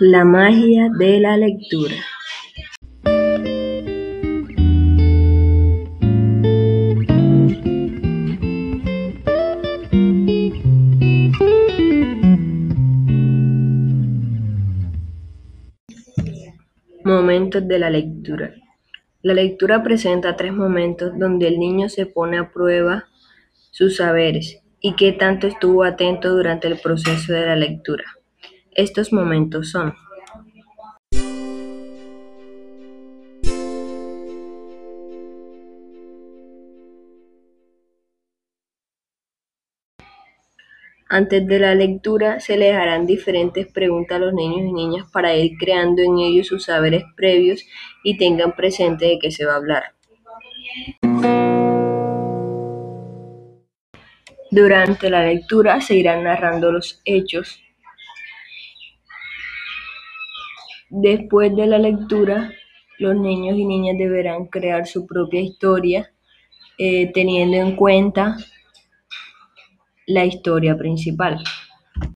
La magia de la lectura. Momentos de la lectura. La lectura presenta tres momentos donde el niño se pone a prueba sus saberes y qué tanto estuvo atento durante el proceso de la lectura. Estos momentos son Antes de la lectura se les harán diferentes preguntas a los niños y niñas para ir creando en ellos sus saberes previos y tengan presente de qué se va a hablar. Durante la lectura se irán narrando los hechos. Después de la lectura, los niños y niñas deberán crear su propia historia eh, teniendo en cuenta la historia principal.